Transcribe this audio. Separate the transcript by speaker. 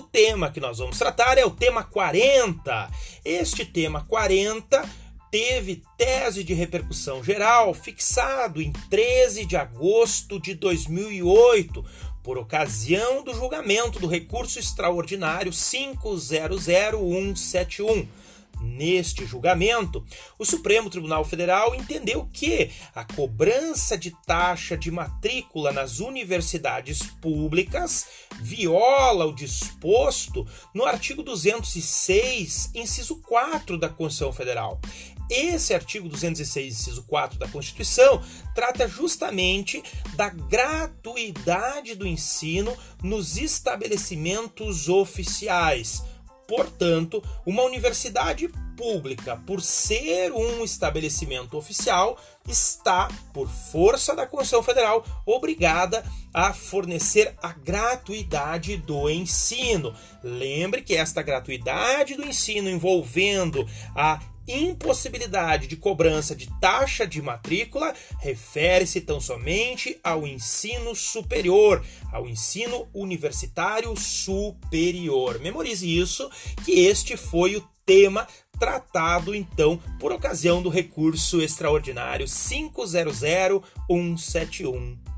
Speaker 1: tema que nós vamos tratar é o tema 40. Este tema 40 teve tese de repercussão geral fixado em 13 de agosto de 2008, por ocasião do julgamento do recurso extraordinário 500171 Neste julgamento, o Supremo Tribunal Federal entendeu que a cobrança de taxa de matrícula nas universidades públicas viola o disposto no artigo 206, inciso 4 da Constituição Federal. Esse artigo 206, inciso 4 da Constituição, trata justamente da gratuidade do ensino nos estabelecimentos oficiais Portanto, uma universidade pública, por ser um estabelecimento oficial, está, por força da Constituição Federal, obrigada a fornecer a gratuidade do ensino. Lembre que esta gratuidade do ensino envolvendo a impossibilidade de cobrança de taxa de matrícula refere-se tão somente ao ensino superior, ao ensino universitário superior. Memorize isso, que este foi o tema tratado então por ocasião do recurso extraordinário 500171